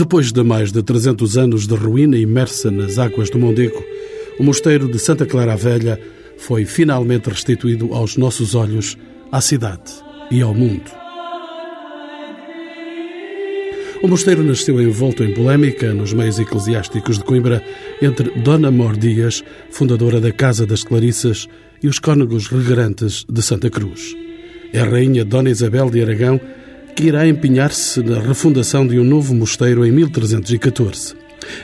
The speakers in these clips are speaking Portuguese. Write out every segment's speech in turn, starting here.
Depois de mais de 300 anos de ruína imersa nas águas do Mondego, o mosteiro de Santa Clara a Velha foi finalmente restituído aos nossos olhos, à cidade e ao mundo. O mosteiro nasceu envolto em polémica nos meios eclesiásticos de Coimbra entre Dona Mor Dias, fundadora da Casa das Clarissas, e os cônegos regrantes de Santa Cruz. É a rainha Dona Isabel de Aragão que irá empenhar-se na refundação de um novo mosteiro em 1314.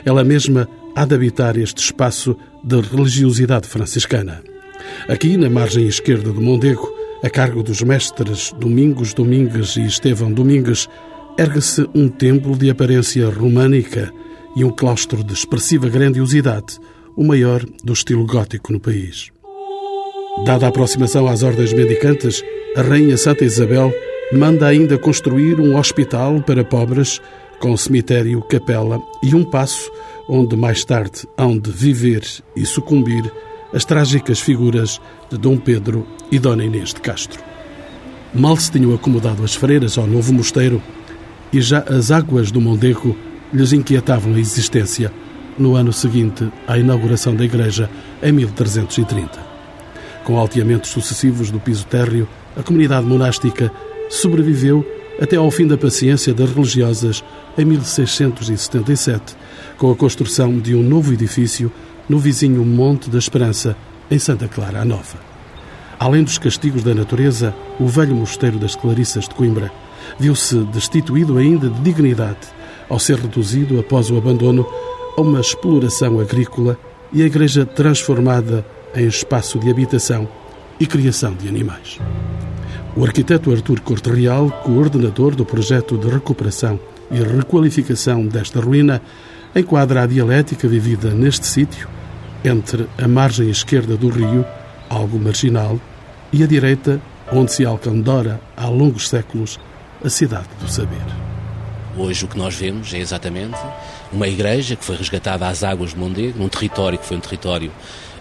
Ela mesma há de habitar este espaço de religiosidade franciscana. Aqui, na margem esquerda do Mondego, a cargo dos mestres Domingos Domingues e Estevão Domingues, ergue-se um templo de aparência românica e um claustro de expressiva grandiosidade, o maior do estilo gótico no país. Dada a aproximação às ordens mendicantes, a Rainha Santa Isabel manda ainda construir um hospital para pobres, com cemitério, capela e um passo onde mais tarde hão de viver e sucumbir as trágicas figuras de Dom Pedro e Dona Inês de Castro. Mal se tinham acomodado as freiras ao novo mosteiro e já as águas do Mondego lhes inquietavam a existência no ano seguinte à inauguração da igreja, em 1330. Com alteamentos sucessivos do piso térreo, a comunidade monástica sobreviveu até ao fim da paciência das religiosas em 1677, com a construção de um novo edifício no vizinho Monte da Esperança, em Santa Clara a Nova. Além dos castigos da natureza, o velho mosteiro das Clarissas de Coimbra viu-se destituído ainda de dignidade ao ser reduzido, após o abandono, a uma exploração agrícola e a igreja transformada em espaço de habitação e criação de animais. O arquiteto Artur Corte Real, coordenador do projeto de recuperação e requalificação desta ruína, enquadra a dialética vivida neste sítio entre a margem esquerda do rio, algo marginal, e a direita, onde se alcandora há longos séculos a cidade do saber. Hoje o que nós vemos é exatamente uma igreja que foi resgatada às águas de Mondego, num território que foi um território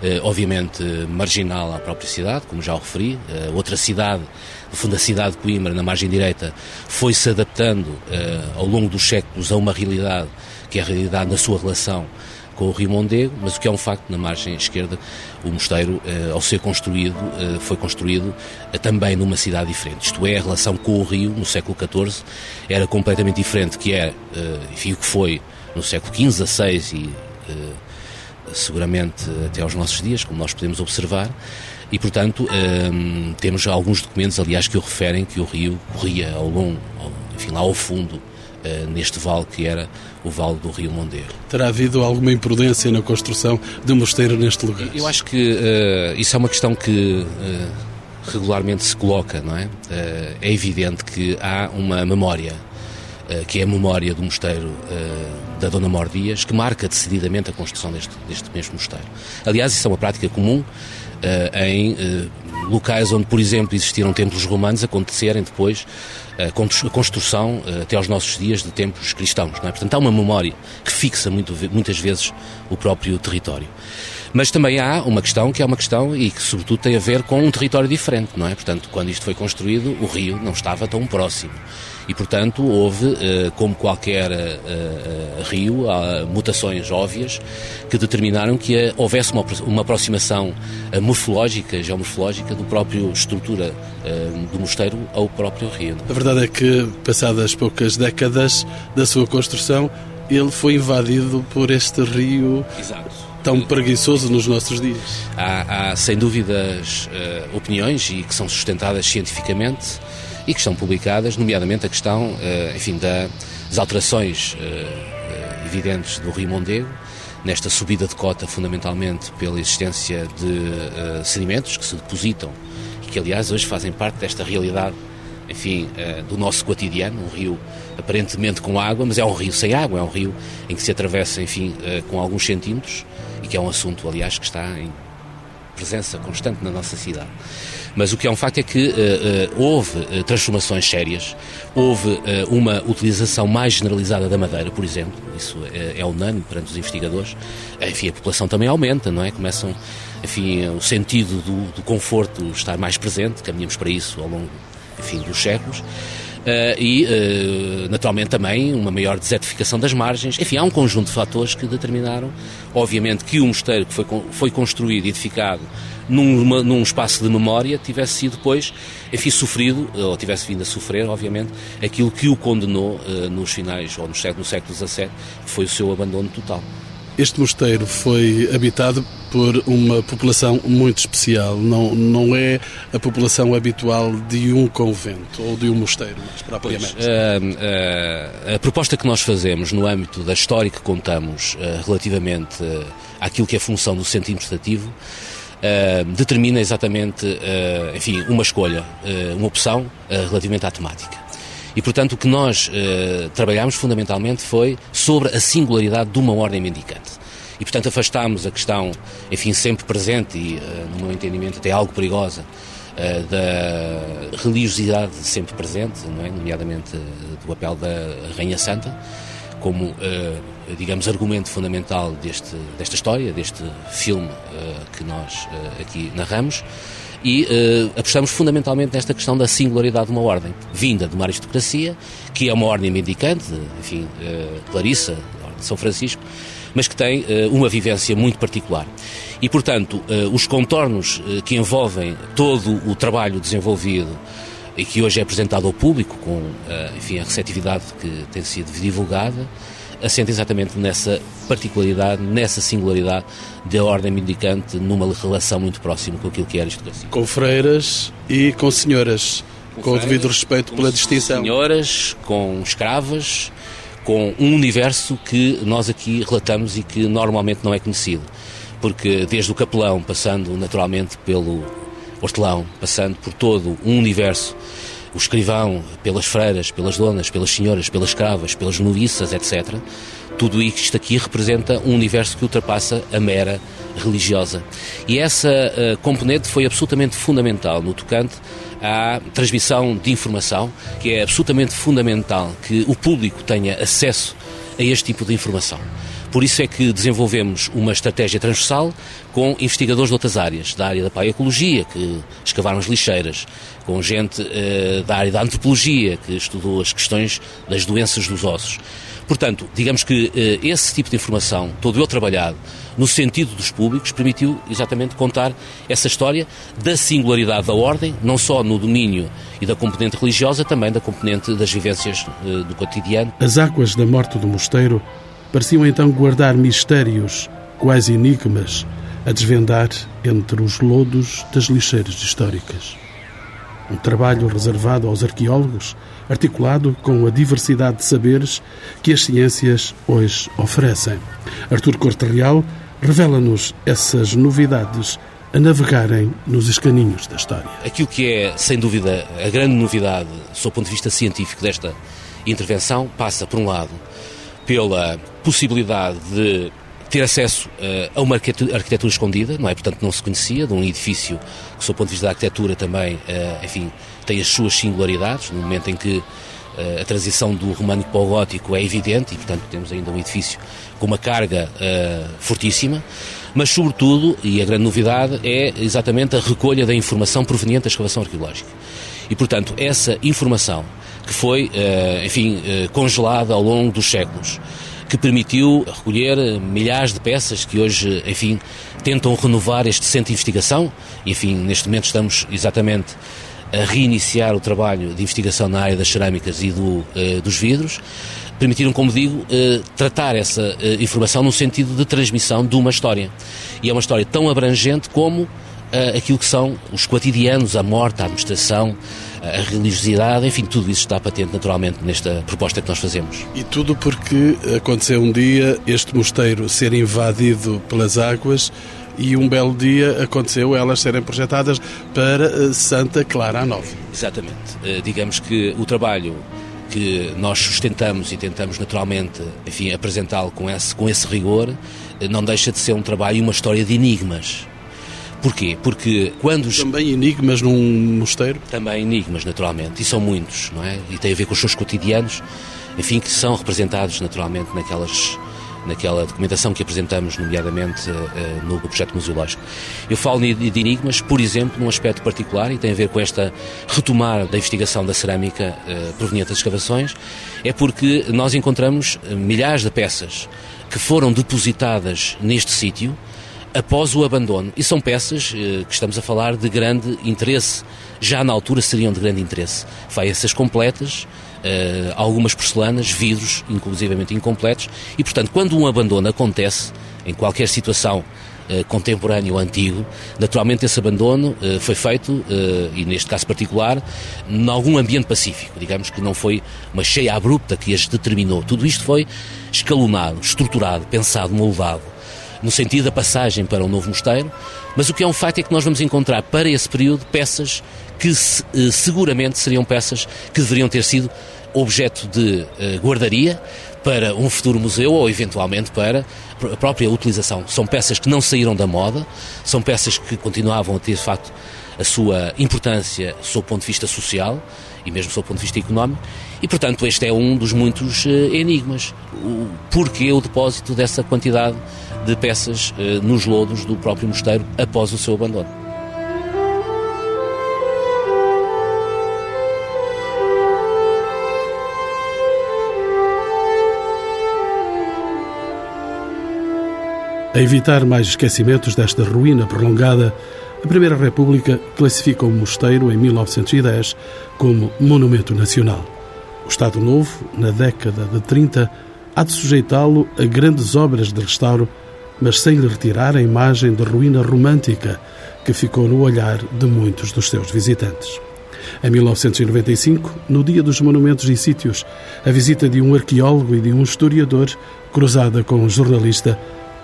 eh, obviamente marginal à própria cidade, como já o referi. Eh, outra cidade, no fundo a cidade de Coimbra, na margem direita, foi se adaptando eh, ao longo dos séculos a uma realidade que é a realidade na sua relação com o Rio Mondego, mas o que é um facto, na margem esquerda, o mosteiro, eh, ao ser construído, eh, foi construído eh, também numa cidade diferente. Isto é, a relação com o Rio, no século XIV, era completamente diferente, que é, enfim, o que foi no século XV, XVI e seguramente até aos nossos dias, como nós podemos observar, e, portanto, temos alguns documentos, aliás, que o referem que o rio corria ao longo, enfim, lá ao fundo eh, neste vale que era o Vale do Rio Mondego. Terá havido alguma imprudência na construção de um mosteiro neste lugar? Eu acho que uh, isso é uma questão que uh, regularmente se coloca, não é? é evidente que há uma memória, que é a memória do mosteiro da Dona Mor Dias, que marca decididamente a construção deste, deste mesmo mosteiro. Aliás, isso é uma prática comum em locais onde, por exemplo, existiram templos romanos acontecerem depois a construção eh, até aos nossos dias de templos cristãos. É? Portanto, há uma memória que fixa muito, muitas vezes o próprio território. Mas também há uma questão que é uma questão e que, sobretudo, tem a ver com um território diferente, não é? Portanto, quando isto foi construído, o rio não estava tão próximo. E, portanto, houve, eh, como qualquer eh, rio, mutações óbvias que determinaram que houvesse uma, uma aproximação morfológica, geomorfológica, do próprio estrutura do mosteiro ao próprio rio. A verdade é que, passadas poucas décadas da sua construção, ele foi invadido por este rio Exato. Tão preguiçoso nos nossos dias. Há, há sem dúvidas uh, opiniões e que são sustentadas cientificamente e que estão publicadas, nomeadamente a questão, uh, enfim, da, das alterações uh, evidentes do Rio Mondego, nesta subida de cota fundamentalmente pela existência de sedimentos que se depositam e que, aliás, hoje fazem parte desta realidade enfim, do nosso cotidiano, um rio aparentemente com água, mas é um rio sem água, é um rio em que se atravessa, enfim, com alguns centímetros e que é um assunto, aliás, que está em presença constante na nossa cidade. Mas o que é um facto é que uh, uh, houve uh, transformações sérias, houve uma utilização mais generalizada da madeira, por exemplo, isso é, é unânime perante os investigadores. Enfim, a população também aumenta, não é? Começam, enfim, o sentido do, do conforto estar mais presente, caminhamos para isso ao longo enfim, dos séculos. Uh, e, uh, naturalmente, também uma maior desertificação das margens. Enfim, há um conjunto de fatores que determinaram, obviamente, que o mosteiro que foi, foi construído e edificado num, num espaço de memória tivesse sido depois, enfim, sofrido, ou tivesse vindo a sofrer, obviamente, aquilo que o condenou uh, nos finais, ou no século, no século XVII, que foi o seu abandono total. Este mosteiro foi habitado por uma população muito especial. Não, não é a população habitual de um convento ou de um mosteiro, mais propriamente. Pois, uh, uh, a proposta que nós fazemos no âmbito da história que contamos uh, relativamente àquilo que é a função do centro administrativo determina exatamente, enfim, uma escolha, uma opção relativamente à temática. E, portanto, o que nós eh, trabalhamos fundamentalmente foi sobre a singularidade de uma ordem mendicante. E, portanto, afastámos a questão, enfim, sempre presente e, eh, no meu entendimento, até algo perigosa, eh, da religiosidade sempre presente, é? nomeadamente do papel da Rainha Santa, como, digamos, argumento fundamental deste, desta história, deste filme que nós aqui narramos e uh, apostamos fundamentalmente nesta questão da singularidade de uma ordem, vinda de uma aristocracia, que é uma ordem mendicante, enfim, uh, Clarissa, de São Francisco, mas que tem uh, uma vivência muito particular. E, portanto, os contornos que envolvem todo o trabalho desenvolvido e que hoje é apresentado ao público, com enfim, a receptividade que tem sido divulgada, assenta exatamente nessa particularidade, nessa singularidade da ordem mendicante numa relação muito próxima com aquilo que é a aristocracia. Com freiras e com senhoras, com, com o devido respeito pela distinção. senhoras, com escravas, com um universo que nós aqui relatamos e que normalmente não é conhecido. Porque desde o capelão, passando naturalmente pelo hortelão, passando por todo um universo o escrivão, pelas freiras, pelas donas, pelas senhoras, pelas escravas, pelas noviças, etc. Tudo isto aqui representa um universo que ultrapassa a mera religiosa. E essa uh, componente foi absolutamente fundamental no tocante à transmissão de informação, que é absolutamente fundamental que o público tenha acesso a este tipo de informação. Por isso é que desenvolvemos uma estratégia transversal com investigadores de outras áreas, da área da paiecologia, que escavaram as lixeiras, com gente uh, da área da antropologia, que estudou as questões das doenças dos ossos. Portanto, digamos que uh, esse tipo de informação, todo eu trabalhado no sentido dos públicos, permitiu exatamente contar essa história da singularidade da ordem, não só no domínio e da componente religiosa, também da componente das vivências uh, do cotidiano. As águas da morte do mosteiro pareciam então guardar mistérios, quase enigmas, a desvendar entre os lodos das lixeiras históricas. Um trabalho reservado aos arqueólogos, articulado com a diversidade de saberes que as ciências hoje oferecem. Artur Corte Real revela-nos essas novidades a navegarem nos escaninhos da história. Aquilo que é, sem dúvida, a grande novidade, sob o ponto de vista científico, desta intervenção, passa, por um lado, pela possibilidade de ter acesso uh, a uma arquitetura escondida, não é? Portanto, não se conhecia, de um edifício que, sob o ponto de vista da arquitetura, também, uh, enfim, tem as suas singularidades, no momento em que uh, a transição do românico para o gótico é evidente e, portanto, temos ainda um edifício com uma carga fortíssima, mas, sobretudo, e a grande novidade, é exatamente a recolha da informação proveniente da escavação arqueológica. E, portanto, essa informação que foi, eh, enfim, eh, congelada ao longo dos séculos, que permitiu recolher milhares de peças que hoje, enfim, tentam renovar este centro de investigação. Enfim, neste momento estamos exatamente a reiniciar o trabalho de investigação na área das cerâmicas e do, eh, dos vidros, permitiram, como digo, tratar essa informação no sentido de transmissão de uma história. E é uma história tão abrangente como aquilo que são os cotidianos, a morte, a administração, a religiosidade, enfim, tudo isso está patente naturalmente nesta proposta que nós fazemos. E tudo porque aconteceu um dia este mosteiro ser invadido pelas águas e um belo dia aconteceu elas serem projetadas para eh, Santa Clara a Nova. Exatamente. Eh, digamos que o trabalho que nós sustentamos e tentamos naturalmente, enfim, apresentá-lo com esse, com esse rigor, eh, não deixa de ser um trabalho e uma história de enigmas Porquê? Porque quando... Os... Também enigmas num mosteiro? Também enigmas, naturalmente, e são muitos, não é? E tem a ver com os seus cotidianos, enfim, que são representados naturalmente naquelas naquela documentação que apresentamos, nomeadamente no projeto museológico. Eu falo de enigmas, por exemplo, num aspecto particular e tem a ver com esta retomar da investigação da cerâmica proveniente das escavações, é porque nós encontramos milhares de peças que foram depositadas neste sítio após o abandono. E são peças eh, que estamos a falar de grande interesse. Já na altura seriam de grande interesse. Faiças completas, eh, algumas porcelanas, vidros, inclusivamente incompletos. E, portanto, quando um abandono acontece, em qualquer situação eh, contemporâneo ou antigo, naturalmente esse abandono foi feito, e neste caso particular, em algum ambiente pacífico. Digamos que não foi uma cheia abrupta que as determinou. Tudo isto foi escalonado, estruturado, pensado, moldado no sentido da passagem para o novo mosteiro, mas o que é um facto é que nós vamos encontrar para esse período peças que eh, seguramente seriam peças que deveriam ter sido objeto de uh, guardaria para um futuro museu ou eventualmente para a própria utilização. São peças que não saíram da moda, são peças que continuavam a ter de facto a sua importância sob o ponto de vista social e mesmo sob o ponto de vista económico, e portanto este é um dos muitos uh, enigmas. O porquê o depósito dessa quantidade de peças uh, nos lodos do próprio mosteiro após o seu abandono. A evitar mais esquecimentos desta ruína prolongada, a Primeira República classifica o mosteiro em 1910 como Monumento Nacional. O Estado Novo, na década de 30, há de sujeitá-lo a grandes obras de restauro, mas sem lhe retirar a imagem de ruína romântica que ficou no olhar de muitos dos seus visitantes. Em 1995, no Dia dos Monumentos e Sítios, a visita de um arqueólogo e de um historiador, cruzada com um jornalista,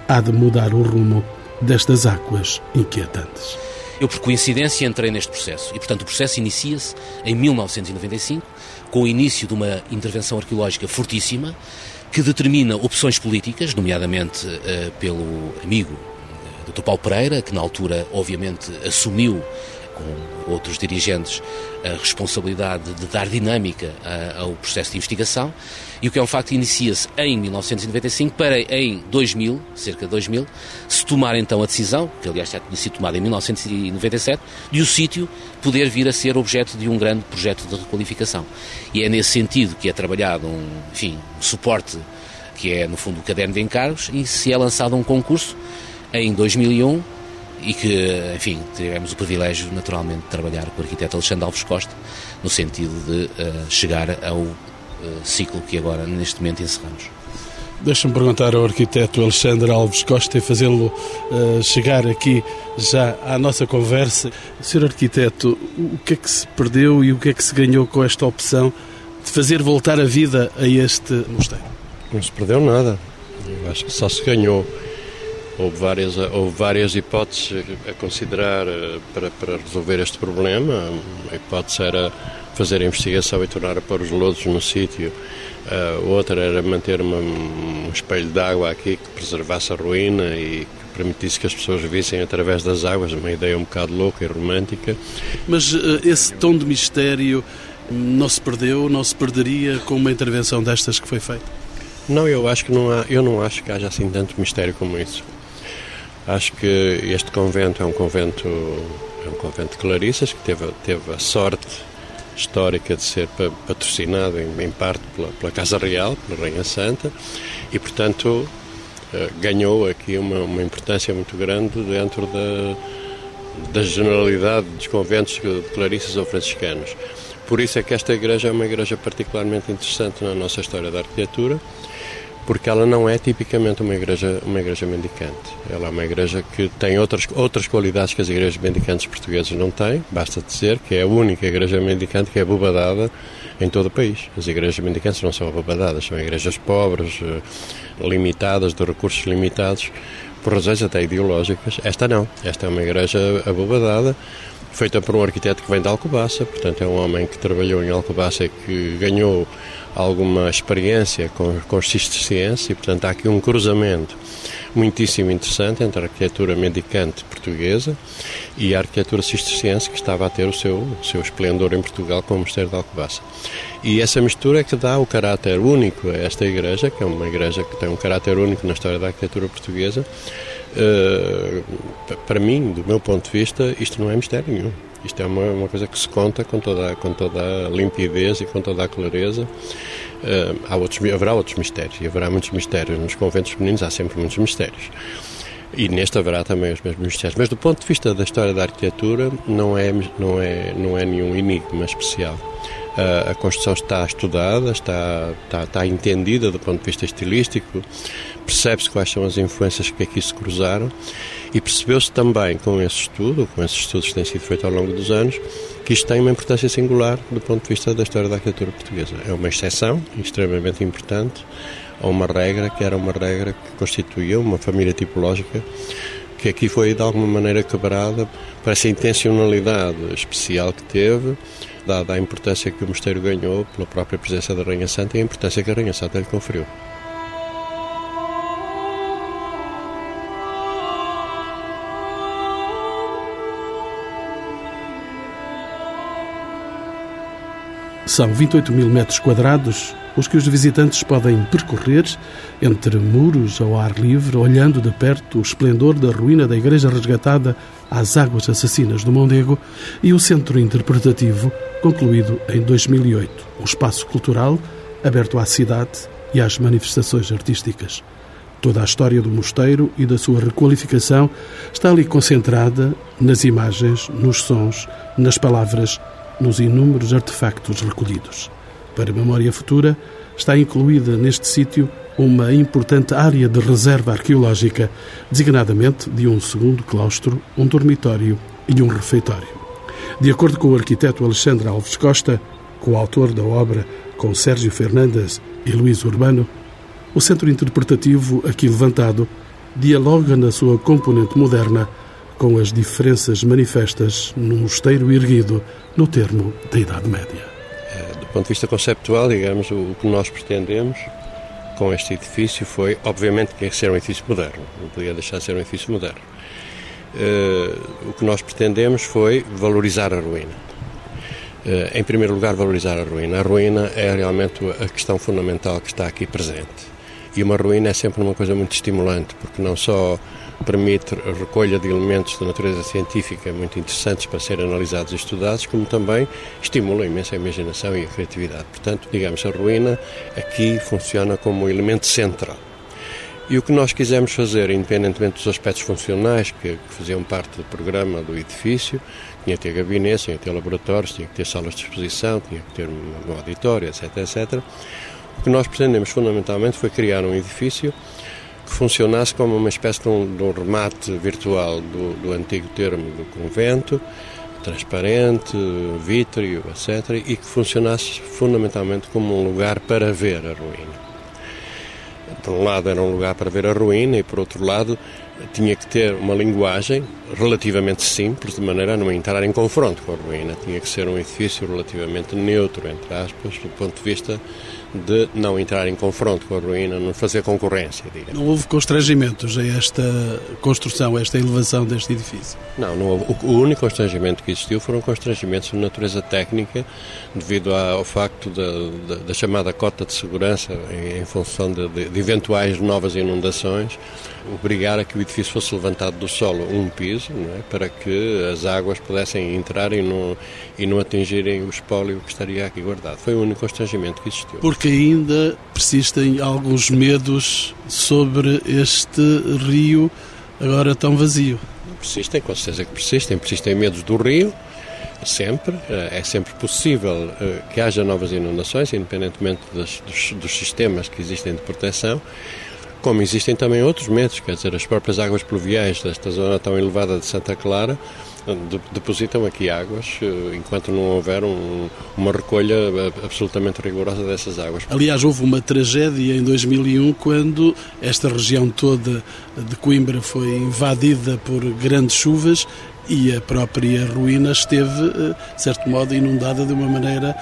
há de mudar o rumo destas águas inquietantes. Eu, por coincidência, entrei neste processo e, portanto, o processo inicia-se em 1995, com o início de uma intervenção arqueológica fortíssima que determina opções políticas, nomeadamente uh, pelo amigo uh, Dr. Paulo Pereira, que na altura, obviamente, assumiu com outros dirigentes a responsabilidade de dar dinâmica ao processo de investigação e o que é um facto inicia-se em 1995 para em 2000, cerca de 2000, se tomar então a decisão, que aliás já tinha sido tomada em 1997, de o sítio poder vir a ser objeto de um grande projeto de requalificação. E é nesse sentido que é trabalhado um, enfim, um suporte que é no fundo o caderno de encargos e se é lançado um concurso em 2001 e que, enfim, tivemos o privilégio, naturalmente, de trabalhar com o arquiteto Alexandre Alves Costa, no sentido de uh, chegar ao ciclo que agora, neste momento, encerramos. Deixa-me perguntar ao arquiteto Alexandre Alves Costa e fazê-lo uh, chegar aqui já à nossa conversa. Senhor arquiteto, o que é que se perdeu e o que é que se ganhou com esta opção de fazer voltar a vida a este mosteiro? Não se perdeu nada. Eu acho que só se ganhou Houve várias, houve várias hipóteses a considerar eh, para, para resolver este problema. A hipótese era fazer a investigação e tornar a pôr os lodos no sítio. Uh, outra era manter uma, um espelho de água aqui que preservasse a ruína e que permitisse que as pessoas vissem através das águas, uma ideia um bocado louca e romântica. Mas uh, esse tom de mistério não se perdeu, não se perderia com uma intervenção destas que foi feita? Não, eu acho que não há, eu não acho que haja assim tanto mistério como isso. Acho que este convento é um convento, é um convento de Clarissas que teve, teve a sorte histórica de ser patrocinado em, em parte pela, pela, Casa Real, pela Rainha Santa, e portanto eh, ganhou aqui uma, uma importância muito grande dentro da, da generalidade dos conventos de Clarissas ou franciscanos. Por isso é que esta igreja é uma igreja particularmente interessante na nossa história da arquitetura porque ela não é tipicamente uma igreja, uma igreja mendicante. Ela é uma igreja que tem outras, outras qualidades que as igrejas mendicantes portuguesas não têm, basta dizer que é a única igreja mendicante que é abobadada em todo o país. As igrejas mendicantes não são abobadadas, são igrejas pobres, eh, limitadas, de recursos limitados, por razões até ideológicas. Esta não. Esta é uma igreja abobadada feita por um arquiteto que vem de Alcobaça, portanto é um homem que trabalhou em Alcobaça e que ganhou alguma experiência com, com os cistercienses e, portanto, há aqui um cruzamento muitíssimo interessante entre a arquitetura mendicante portuguesa e a arquitetura cisterciense que estava a ter o seu, o seu esplendor em Portugal com o Mosteiro de Alcobaça. E essa mistura é que dá o caráter único a esta igreja, que é uma igreja que tem um caráter único na história da arquitetura portuguesa. Para mim, do meu ponto de vista, isto não é mistério nenhum. Isto é uma, uma coisa que se conta com toda, com toda a limpidez e com toda a clareza. Uh, há outros, haverá outros mistérios, e haverá muitos mistérios. Nos conventos femininos há sempre muitos mistérios. E neste haverá também os mesmos mistérios. Mas do ponto de vista da história da arquitetura, não é, não é, não é nenhum enigma especial. A construção está estudada, está, está, está entendida do ponto de vista estilístico, percebe-se quais são as influências que aqui se cruzaram e percebeu-se também com esse estudo, com esses estudos que têm sido feitos ao longo dos anos, que isto tem uma importância singular do ponto de vista da história da arquitetura portuguesa. É uma exceção extremamente importante a uma regra que era uma regra que constituía uma família tipológica que aqui foi de alguma maneira quebrada para essa intencionalidade especial que teve, dada a importância que o mosteiro ganhou pela própria presença da Rainha Santa e a importância que a Rainha Santa lhe conferiu. São 28 mil metros quadrados os que os visitantes podem percorrer entre muros ao ar livre, olhando de perto o esplendor da ruína da igreja resgatada às águas assassinas do Mondego e o centro interpretativo, concluído em 2008, um espaço cultural aberto à cidade e às manifestações artísticas. Toda a história do mosteiro e da sua requalificação está ali concentrada nas imagens, nos sons, nas palavras nos inúmeros artefactos recolhidos. Para memória futura, está incluída neste sítio uma importante área de reserva arqueológica, designadamente de um segundo claustro, um dormitório e um refeitório. De acordo com o arquiteto Alexandre Alves Costa, coautor da obra com Sérgio Fernandes e Luís Urbano, o centro interpretativo aqui levantado dialoga na sua componente moderna com as diferenças manifestas no mosteiro erguido no termo da Idade Média. É, do ponto de vista conceptual, digamos, o que nós pretendemos com este edifício foi, obviamente, que ser um edifício moderno, não podia deixar de ser um edifício moderno. Uh, o que nós pretendemos foi valorizar a ruína. Uh, em primeiro lugar, valorizar a ruína. A ruína é realmente a questão fundamental que está aqui presente. E uma ruína é sempre uma coisa muito estimulante, porque não só permite a recolha de elementos da natureza científica muito interessantes para serem analisados e estudados, como também estimula imensa a imaginação e a criatividade. Portanto, digamos, a ruína aqui funciona como um elemento central. E o que nós quisemos fazer, independentemente dos aspectos funcionais que, que faziam parte do programa do edifício, tinha que ter gabinetes, tinha que ter laboratórios, tinha que ter salas de exposição, tinha que ter um auditório, etc, etc. O que nós pretendemos fundamentalmente foi criar um edifício funcionasse como uma espécie de um, de um remate virtual do, do, antigo termo do convento, transparente, vítreo, etc., e que funcionasse fundamentalmente como um lugar para ver a ruína. Por um lado, era um lugar para ver a ruína, e por outro lado, tinha que ter uma linguagem relativamente simples, de maneira a não entrar em confronto com a ruína. Tinha que ser um edifício relativamente neutro, entre aspas, do ponto de vista de não entrar em confronto com a ruína, não fazer concorrência. Digamos. Não houve constrangimentos a esta construção, a esta elevação deste edifício? Não, não houve. O único constrangimento que existiu foram constrangimentos de natureza técnica, devido ao facto da, da, da chamada cota de segurança, em, em função de, de, de eventuais novas inundações, obrigar a que o edifício fosse levantado do solo um piso, é? para que as águas pudessem entrar e não, e não atingirem o espólio que estaria aqui guardado. Foi o único constrangimento que existiu. Porque ainda persistem alguns medos sobre este rio agora tão vazio. Persistem, com certeza que persistem. Persistem medos do rio, sempre. É sempre possível eh, que haja novas inundações, independentemente dos, dos, dos sistemas que existem de proteção como existem também outros medos, quer dizer, as próprias águas pluviais desta zona tão elevada de Santa Clara depositam aqui águas eh, enquanto não houver um, uma recolha eh, absolutamente rigorosa dessas águas. Aliás, houve uma tragédia em 2001 quando esta região toda de Coimbra foi invadida por grandes chuvas e a própria ruína esteve, de certo modo, inundada de uma maneira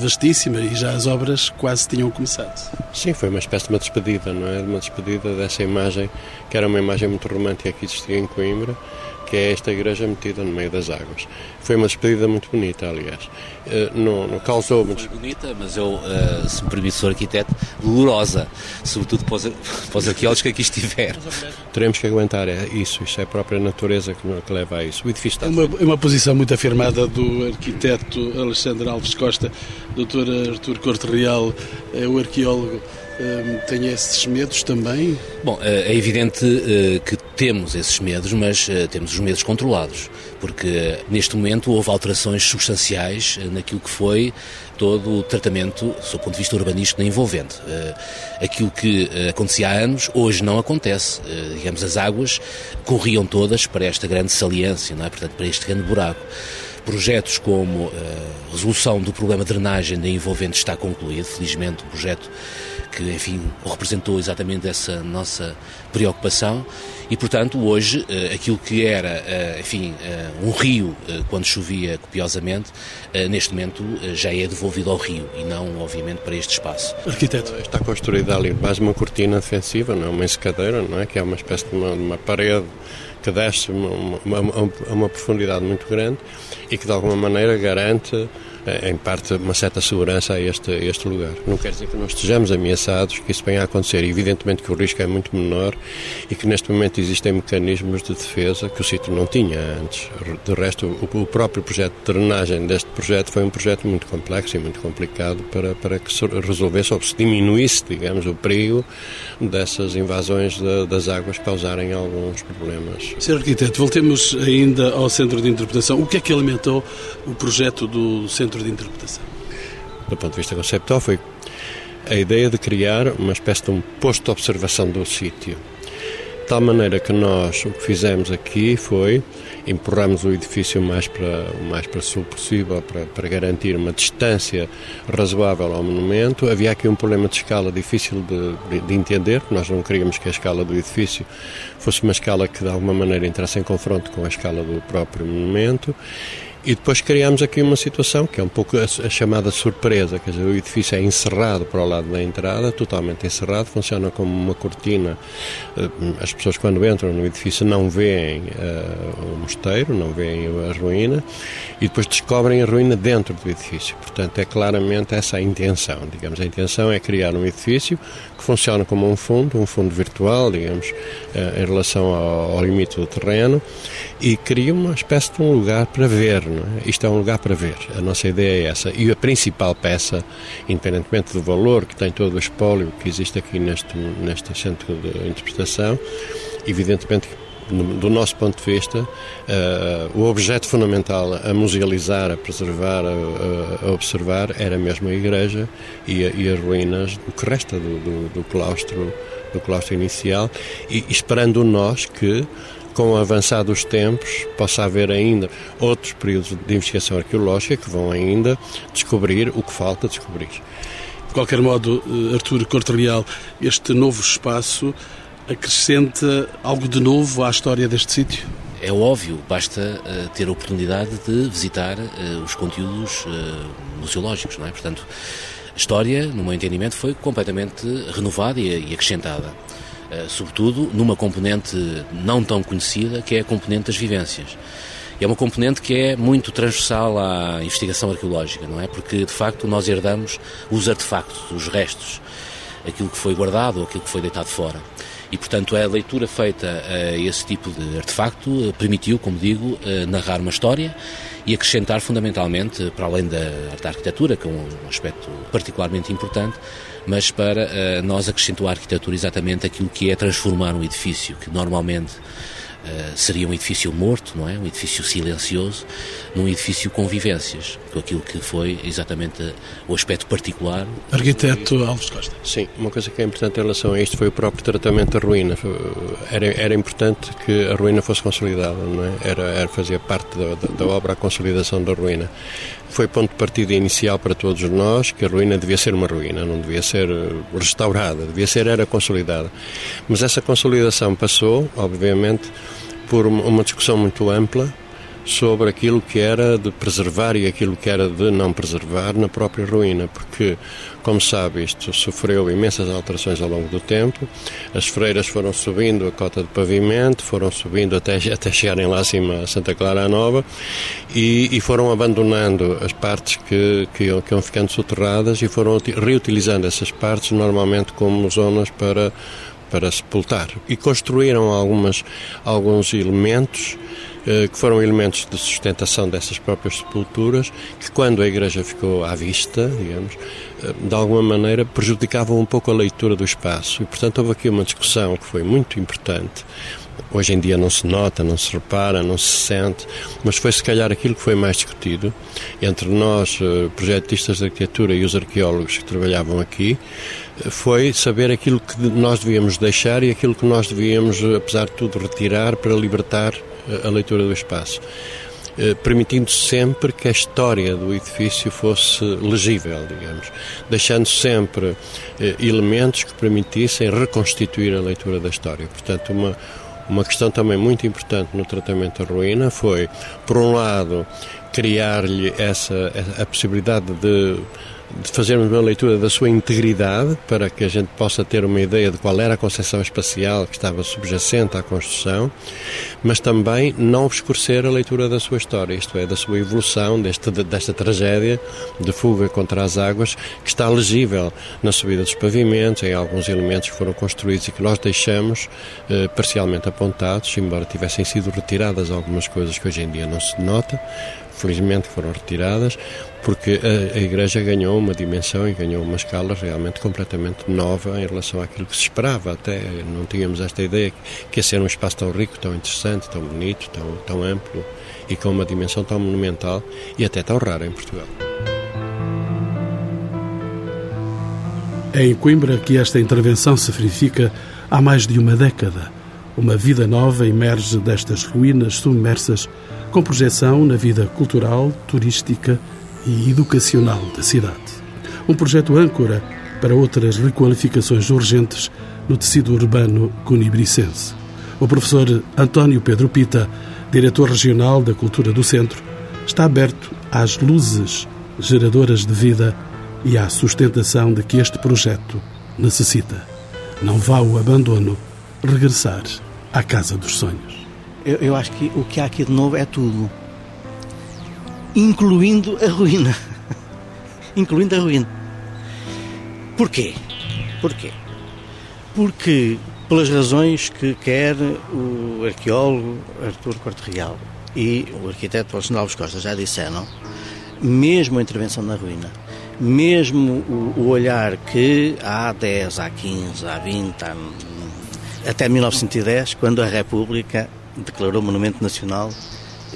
vastíssima e já as obras quase tinham começado. Sim, foi uma espécie de uma despedida, não é? Uma despedida dessa imagem, que era uma imagem muito romântica que existia em Coimbra que é esta igreja metida no meio das águas. Foi uma despedida muito bonita, aliás. Uh, não, não causou... Foi bonita, mas eu, uh, se me permite, sou arquiteto, dolorosa, sobretudo para os, para os arqueólogos que aqui estiver. Teremos que aguentar é isso, isso é a própria natureza que, que leva a isso. O edifício está... É uma, é uma posição muito afirmada do arquiteto Alexandre Alves Costa, doutor Artur Corte Real, é o arqueólogo tem esses medos também? Bom, eh, é evidente eh, que temos esses medos, mas eh, temos os medos controlados, porque neste momento houve alterações substanciais naquilo que foi todo o tratamento, do ponto de vista urbanístico, envolvente. Aquilo que acontecia há anos, hoje não acontece. Digamos, as águas corriam todas para esta grande saliência, não é? portanto, para este grande buraco. Projetos como a resolução do problema de drenagem da envolvente está concluído, felizmente, o projeto que, enfim, representou exatamente essa nossa preocupação e, portanto, hoje eh, aquilo que era, eh, enfim, eh, um rio quando chovia copiosamente, neste momento já é devolvido ao rio e não, obviamente, para este espaço. Arquiteto. Está construída ali mais uma cortina defensiva, não é? uma escadeira, não é? Que é uma espécie de uma, uma parede que desce a uma, uma, uma, profundidade muito grande e que de alguma maneira garante em parte, uma certa segurança a este, a este lugar. Não quer dizer que não estejamos ameaçados, que isso venha a acontecer. Evidentemente que o risco é muito menor e que neste momento existem mecanismos de defesa que o sítio não tinha antes. De resto, o, o próprio projeto de drenagem deste projeto foi um projeto muito complexo e muito complicado para, para que se resolvesse ou se diminuísse, digamos, o perigo dessas invasões de, das águas causarem alguns problemas. Sr. Arquiteto, voltemos ainda ao Centro de Interpretação. O que é que alimentou o projeto do Centro centro de interpretação? Do ponto de vista conceptual, foi a ideia de criar uma espécie de um posto de observação do sítio. De tal maneira que nós o que fizemos aqui foi empurramos o edifício mais para o mais para sul possível para, para garantir uma distância razoável ao monumento. Havia aqui um problema de escala difícil de, de, de entender, nós não queríamos que a escala do edifício fosse uma escala que de alguma maneira entrasse em confronto com a escala do próprio monumento e depois criamos aqui uma situação que é um pouco a, a, chamada surpresa, quer dizer, o edifício é encerrado para o lado da entrada, totalmente encerrado, funciona como uma cortina. Eh, as pessoas quando entram no edifício não veem uh, o mosteiro, não veem a ruína e depois descobrem a ruína dentro do edifício. Portanto, é claramente essa a intenção. Digamos, a intenção é criar um edifício que funciona como um fundo, um fundo virtual, digamos, uh, em relação ao, ao limite do terreno e cria uma espécie de um lugar para ver é? Isto é um lugar para ver. A nossa ideia é essa. E a principal peça, independentemente do valor que tem todo o espólio que existe aqui neste, neste centro de interpretação, evidentemente do nosso ponto de vista, uh, o objeto fundamental a musealizar, a preservar, a, a, observar era mesmo a igreja e, a, e as ruínas do que resta do, do, do, claustro, do claustro inicial, e esperando nós que com o avançar dos tempos, possa haver ainda outros períodos de investigação arqueológica que vão ainda descobrir o que falta descobrir. De qualquer modo, eh, Artur Cortelial, este novo espaço acrescenta algo de novo à história deste sítio? É óbvio, basta uh, ter a oportunidade de visitar uh, os conteúdos uh, museológicos, não é? Portanto, a história, no meu entendimento, foi completamente renovada e, e acrescentada. Eh, sobretudo numa componente não tão conhecida, que é a componente das vivências. É uma componente que é muito transversal à investigação arqueológica, não é? Porque, de facto, nós herdamos os artefactos, os restos, aquilo que foi guardado, aquilo que foi deitado fora. E, portanto, a leitura feita a esse tipo de artefacto eh, permitiu, como digo, eh, narrar uma história e acrescentar fundamentalmente, para além da, da arquitetura, que é um aspecto particularmente importante, mas para nós acrescentou à arquitetura exatamente aquilo que é transformar um edifício, que normalmente uh, seria um edifício morto, não é? Um edifício silencioso, num edifício com vivências, com aquilo que foi exatamente o aspecto particular. Arquiteto Alves Costa. Sim, uma coisa que é importante em relação a isto foi o próprio tratamento da ruína. Era, era importante que a ruína fosse consolidada, não é? Era, era fazia parte da, da, da obra a consolidação da ruína. Foi ponto de partida inicial para todos nós que a ruína devia ser uma ruína, não devia ser eh, restaurada, devia ser era consolidada. Mas essa consolidação passou, obviamente, por uma discussão muito ampla sobre aquilo que era de preservar e aquilo que era de não preservar na própria ruína, porque, como sabe, isto sofreu imensas alterações ao longo do tempo. As freiras foram subindo a cota de pavimento, foram subindo até, até chegarem lá acima a Santa Clara Nova e, e foram abandonando as partes que, que, que iam ficando soterradas e foram reutilizando essas partes normalmente como zonas para para sepultar e construíram algumas alguns elementos que foram elementos de sustentação dessas próprias sepulturas, que quando a igreja ficou à vista, digamos, eh, de alguma maneira prejudicavam um pouco a leitura do espaço. E, portanto, houve aqui uma discussão que foi muito importante. Hoje em dia não se nota, não se repara, não se sente, mas foi se calhar aquilo que foi mais discutido entre nós, eh, projetistas de arquitetura e os arqueólogos que trabalhavam aqui, foi saber aquilo que nós devíamos deixar e aquilo que nós devíamos, apesar de tudo, retirar para libertar a leitura do espaço, eh, permitindo sempre que a história do edifício fosse legível, digamos, deixando sempre eh, elementos que permitissem reconstituir a leitura da história. Portanto, uma, uma questão também muito importante no tratamento da ruína foi, por um lado, criar-lhe essa a possibilidade de de fazermos uma leitura da sua integridade para que a gente possa ter uma ideia de qual era a concepção espacial que estava subjacente à construção, mas também não obscurecer a leitura da sua história, isto é, da sua evolução, deste, desta tragédia de fuga contra as águas, que está legível na subida dos pavimentos, em alguns elementos que foram construídos e que nós deixamos eh, parcialmente apontados, embora tivessem sido retiradas algumas coisas que hoje em dia não se nota, felizmente foram retiradas, porque a, a, Igreja ganhou uma dimensão e ganhou uma escala realmente completamente nova em relação àquilo que se esperava. Até não tínhamos esta ideia que ia ser um espaço tão rico, tão interessante, tão bonito, tão, tão amplo e com uma dimensão tão monumental e até tão rara em Portugal. É em Coimbra que esta intervenção se verifica há mais de uma década. Uma vida nova emerge destas ruínas submersas, com projeção na vida cultural, turística e educacional da cidade. Um projeto âncora para outras requalificações urgentes no tecido urbano cunibricense. O professor António Pedro Pita, diretor regional da Cultura do Centro, está aberto às luzes geradoras de vida e à sustentação de que este projeto necessita. Não vá o abandono regressar à casa dos sonhos. Eu, eu acho que o que há aqui de novo é tudo incluindo a ruína. incluindo a ruína. Porquê? Porquê? Porque, pelas razões que quer o arqueólogo Artur Corte Real e o arquiteto Alexandre Alves Costa já disseram, mesmo a intervenção na ruína, mesmo o, olhar que há 10, há 15, há 20, há, até 1910, quando a República declarou Monumento Nacional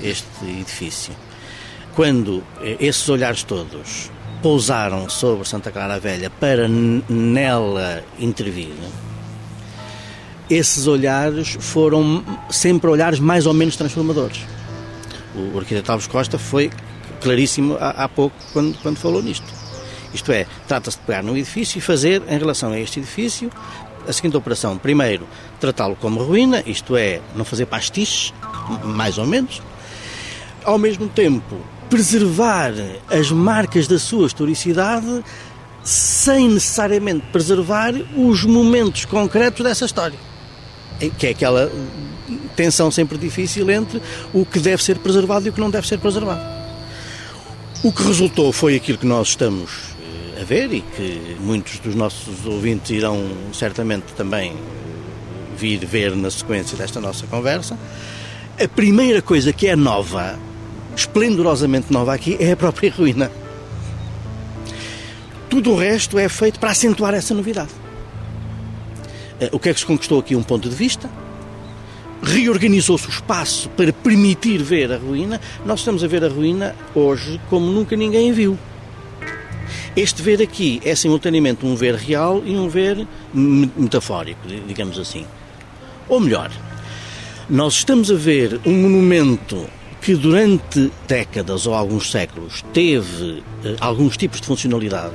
este edifício quando eh, esses olhares todos pousaram sobre Santa Clara Velha para nela intervir, esses olhares foram sempre olhares mais ou menos transformadores. O arquiteto Alves Costa foi claríssimo há, há pouco quando, quando falou nisto. Isto é, trata-se de pegar num edifício e fazer, em relação a este edifício, a seguinte operação. Primeiro, tratá-lo como ruína, isto é, não fazer pastiches, mais ou menos. Ao mesmo tempo, preservar as marcas da sua historicidade sem necessariamente preservar os momentos concretos dessa história. Que é aquela tensão sempre difícil entre o que deve ser preservado e o que não deve ser preservado. O que resultou foi aquilo que nós estamos ver e que muitos dos nossos ouvintes irão certamente também vir ver na sequência desta nossa conversa. A primeira coisa que é nova esplendorosamente nova aqui é a própria ruína. Tudo o resto é feito para acentuar essa novidade. Eh, o que é que se conquistou aqui? Um ponto de vista. Reorganizou-se o espaço para permitir ver a ruína. Nós estamos a ver a ruína hoje como nunca ninguém viu. Este ver aqui é simultaneamente um ver real e um ver metafórico, digamos assim. Ou melhor, nós estamos a ver um monumento que durante décadas ou alguns séculos teve eh, alguns tipos de funcionalidade,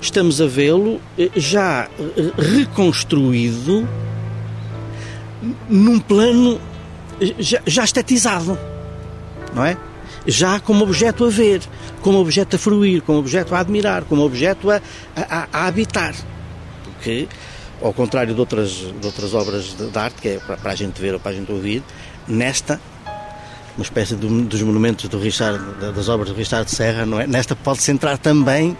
estamos a vê-lo eh, já eh, reconstruído num plano já, já estetizado. não é? Já como objeto a ver, como objeto a fruir, como objeto a admirar, como objeto a, a, a habitar. Porque, ao contrário de outras, de outras obras de, de arte, que é para, para, a gente ver ou para a gente ouvir, nesta, uma espécie dos monumentos do Richard, das obras do Richard Serra, não é? nesta pode-se entrar também,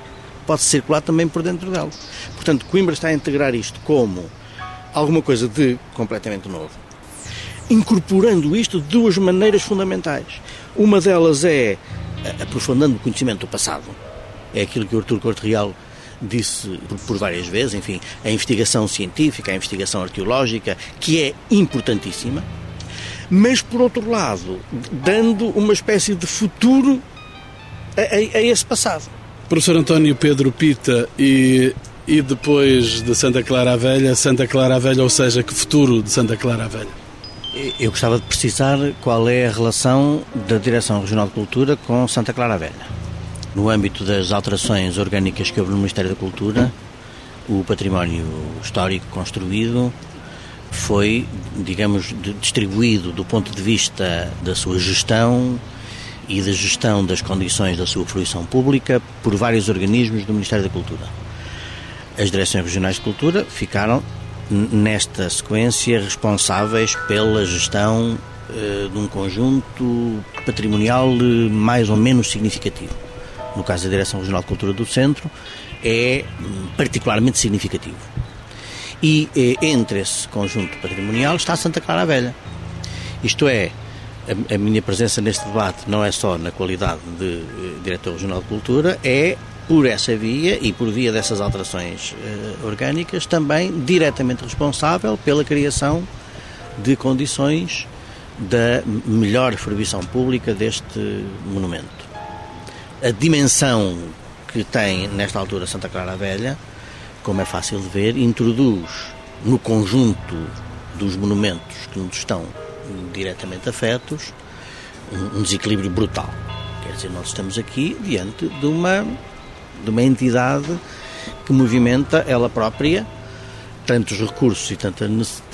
pode circular também por dentro dela. Portanto, Coimbra está a integrar isto como alguma coisa de completamente novo, incorporando isto de duas maneiras fundamentais. Uma delas é aprofundando o conhecimento do passado. É aquilo que o Artur Corte Real disse por, por, várias vezes, enfim, a investigação científica, a investigação arqueológica, que é importantíssima, mas por outro lado, dando uma espécie de futuro a, a, a esse passado. Professor António Pedro Pita e e depois de Santa Clara a Velha, Santa Clara a Velha, ou seja, que futuro de Santa Clara a Velha? Eu gostava de precisar qual é a relação da Direção Regional de Cultura com Santa Clara Velha. No âmbito das alterações orgânicas que houve no Ministério da Cultura, o património histórico construído foi, digamos, distribuído do ponto de vista da sua gestão e da gestão das condições da sua fruição pública por vários organismos do Ministério da Cultura as direções regionais de cultura ficaram nesta sequência responsáveis pela gestão uh, de um conjunto patrimonial uh, mais ou menos significativo. No caso da Direção Regional de Cultura do Centro, é um, particularmente significativo. E uh, entre esse conjunto patrimonial está Santa Clara Velha. Isto é, a, a minha presença neste debate não é só na qualidade de Diretor Regional de Cultura, é por essa via e por via dessas alterações uh, orgânicas, também diretamente responsável pela criação de condições da melhor fruição pública deste monumento. A dimensão que tem, nesta altura, Santa Clara Velha, como é fácil de ver, introduz no conjunto dos monumentos que nos estão diretamente afetos um, um desequilíbrio brutal. Quer dizer, nós estamos aqui diante de uma de uma entidade que movimenta ela própria tantos recursos e, tanta,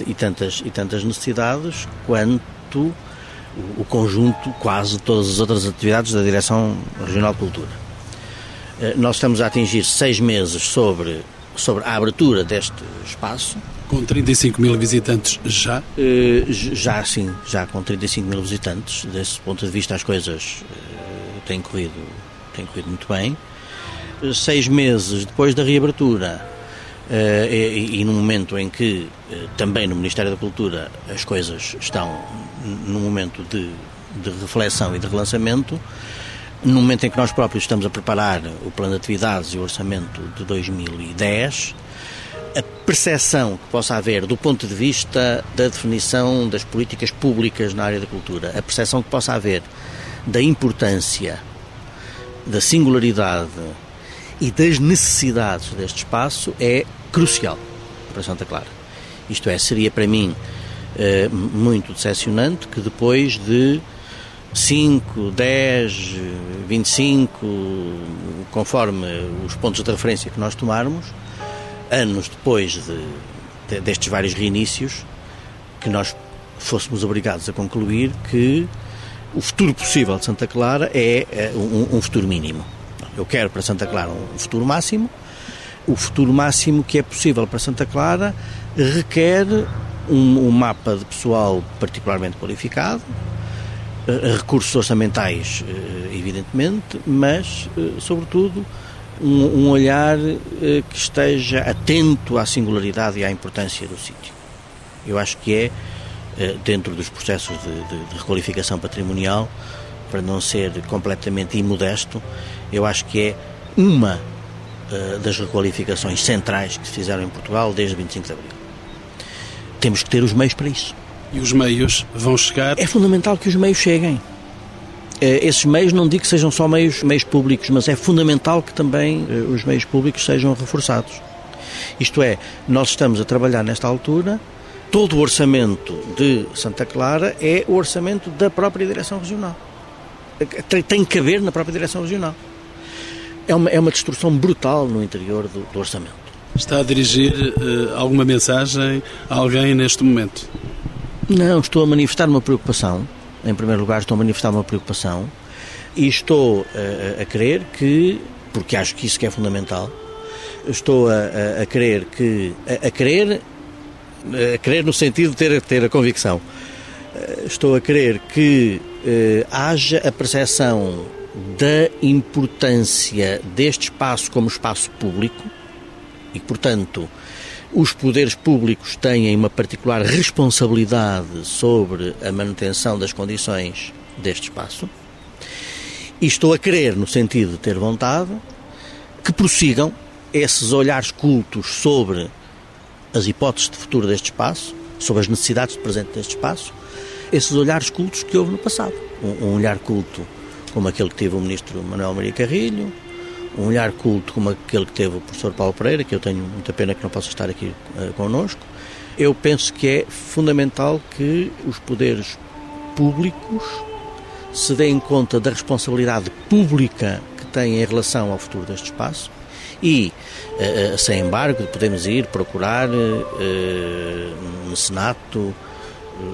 e, tantas, e tantas necessidades quanto o conjunto, quase todas as outras atividades da Direção Regional de Cultura. Eh, nós estamos a atingir seis meses sobre, sobre a abertura deste espaço. Com 35 mil visitantes já? Eh, já, sim, já com 35 mil visitantes. Desse ponto de vista, as coisas eh, têm corrido, têm corrido muito bem seis meses depois da reabertura uh, e, no momento em que uh, também no Ministério da Cultura as coisas estão num momento de, de reflexão e de relançamento, no momento em que nós próprios estamos a preparar o plano de atividades e o orçamento de 2010, a percepção que possa haver do ponto de vista da definição das políticas públicas na área da cultura, a percepção que possa haver da importância, da singularidade e das necessidades deste espaço é crucial para Santa Clara. Isto é, seria para mim eh, muito decepcionante que depois de 5, 10, 25, conforme os pontos de referência que nós tomarmos, anos depois de, de, destes vários reinícios, que nós fôssemos obrigados a concluir que o futuro possível de Santa Clara é, é um, um futuro mínimo. Eu quero para Santa Clara um futuro máximo. O futuro máximo que é possível para Santa Clara requer um, um mapa de pessoal particularmente qualificado, eh, recursos orçamentais, eh, evidentemente, mas, eh, sobretudo, um, um olhar que esteja atento à singularidade e à importância do sítio. Eu acho que é, dentro dos processos de, de, de requalificação patrimonial, para não ser completamente imodesto, eu acho que é uma uh, das requalificações centrais que se fizeram em Portugal desde 25 de Abril. Temos que ter os meios para isso. E os meios vão chegar? É fundamental que os meios cheguem. Uh, esses meios, não digo que sejam só meios, meios públicos, mas é fundamental que também uh, os meios públicos sejam reforçados. Isto é, nós estamos a trabalhar nesta altura todo o orçamento de Santa Clara é o orçamento da própria Direção Regional tem que haver na própria direção regional. É uma, é uma destruição brutal no interior do, do orçamento. Está a dirigir uh, alguma mensagem a alguém neste momento? Não, estou a manifestar uma preocupação em primeiro lugar, estou a manifestar uma preocupação e estou a, a crer que, porque acho que isso que é fundamental, estou a, a, a crer que, a, a crer, a crer no sentido de ter, ter a convicção, estou a crer que eh, haja a percepção da importância deste espaço como espaço público e, portanto, os poderes públicos têm uma particular responsabilidade sobre a manutenção das condições deste espaço. E estou a querer, no sentido de ter vontade, que prossigam esses olhares cultos sobre as hipóteses de futuro deste espaço, sobre as necessidades de presente deste espaço, esses olhares cultos que houve no passado. Um, um olhar culto como aquele que teve o ministro Manuel Maria Carrilho, um olhar culto como aquele que teve o professor Paulo Pereira, que eu tenho muita pena que não possa estar aqui uh, connosco. Eu penso que é fundamental que os poderes públicos se deem conta da responsabilidade pública que têm em relação ao futuro deste espaço e, uh, sem embargo, podemos ir procurar uh, mecenato,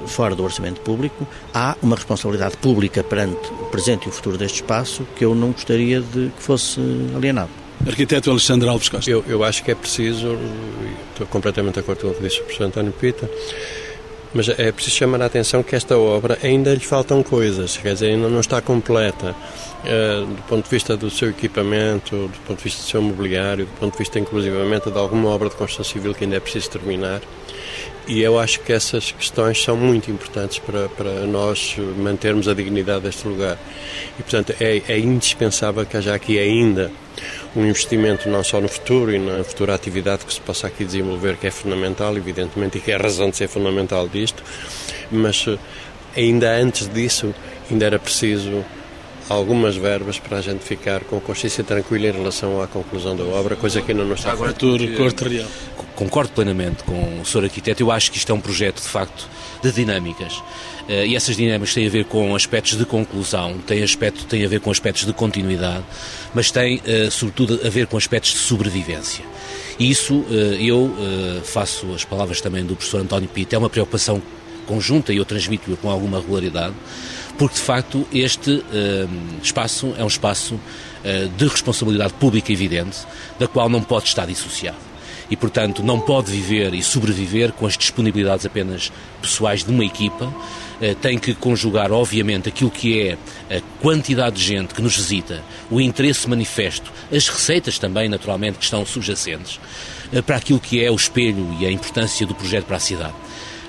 fora do orçamento público, há uma responsabilidade pública perante o presente e o futuro deste espaço que eu não gostaria de que fosse alienado. Arquiteto Alexandre Alves Costa. Eu, eu acho que é preciso, estou completamente de acordo com o que disse o professor António Pita, mas é preciso chamar a atenção que esta obra ainda lhe faltam coisas, quer dizer, ainda não está completa. Uh, do ponto de vista do seu equipamento, do ponto de vista do seu mobiliário, do ponto de vista inclusivamente de alguma obra de construção civil que ainda é preciso terminar. E eu acho que essas questões são muito importantes para, para nós mantermos a dignidade deste lugar. E, portanto, é, é indispensável que haja aqui ainda um investimento não só no futuro e na futura atividade que se possa aqui desenvolver, que é fundamental, evidentemente, e que é a razão de ser fundamental disto, mas eh, ainda antes disso, ainda era preciso algumas verbas para a gente ficar com consciência tranquila em relação à conclusão da obra, coisa que ainda não está Agora, feita. Corte Real. Concordo plenamente com o Sr. Arquiteto. Eu acho que isto é um projeto, de facto, de dinâmicas. Eh, e essas dinâmicas têm a ver com aspectos de conclusão, têm, aspecto, têm a ver com aspectos de continuidade, mas têm, eh, sobretudo, a ver com aspectos de sobrevivência. E isso, eh, eu faço as palavras também do professor António Pita, é uma preocupação conjunta e eu transmito-a com alguma regularidade, porque de facto este uh, espaço é um espaço uh, de responsabilidade pública evidente, da qual não pode estar dissociado. E, portanto, não pode viver e sobreviver com as disponibilidades apenas pessoais de uma equipa, uh, tem que conjugar, obviamente, aquilo que é a quantidade de gente que nos visita, o interesse manifesto, as receitas também, naturalmente, que estão subjacentes, para aquilo que é o espelho e a importância do projeto para a cidade.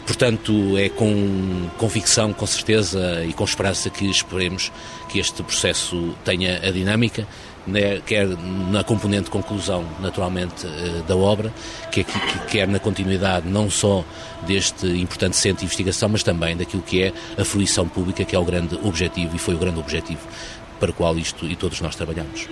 Portanto, é com convicção, com certeza e com esperança que esperemos que este processo tenha a dinâmica, né, quer na componente de conclusão, naturalmente, eh, da obra, quer, quer na continuidade não só deste importante centro de investigação, mas também daquilo que é a fruição pública, que é o grande objetivo e foi o grande objetivo para o qual isto e todos nós trabalhamos.